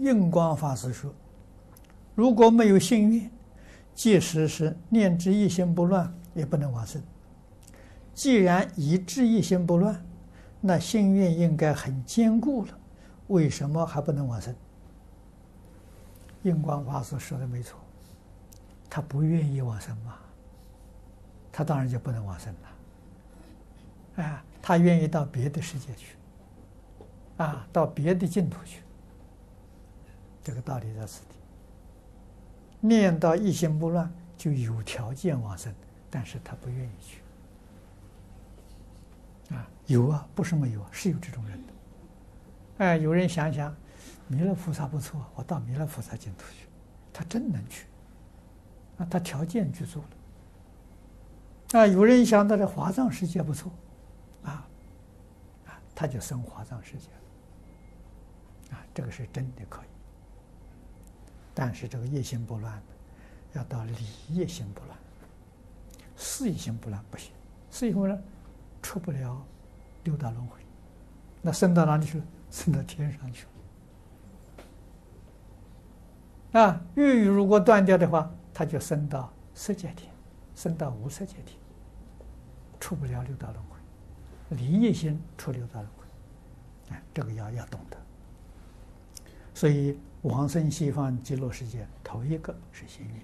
印光法师说：“如果没有信愿，即使是念之一心不乱，也不能往生。既然已知一心不乱，那信愿应该很坚固了，为什么还不能往生？”印光法师说的没错，他不愿意往生嘛，他当然就不能往生了。啊，他愿意到别的世界去，啊，到别的净土去。这个道理在此地。念到一心不乱，就有条件往生，但是他不愿意去。啊，有啊，不是没有啊，是有这种人的。哎，有人想想，弥勒菩萨不错，我到弥勒菩萨净土去，他真能去。啊，他条件具足了。啊，有人想到这华藏世界不错，啊，啊，他就生华藏世界了。啊，这个是真的可以。但是这个业心不乱，要到理业心不乱，事业心不乱不行。事业不乱，出不了六道轮回，那升到哪里去了？升到天上去了。啊，欲欲如果断掉的话，他就升到色界天，升到无色界天，出不了六道轮回。理业心出六道轮回，哎，这个要要懂得。所以。王生西方极乐世界，头一个是信愿。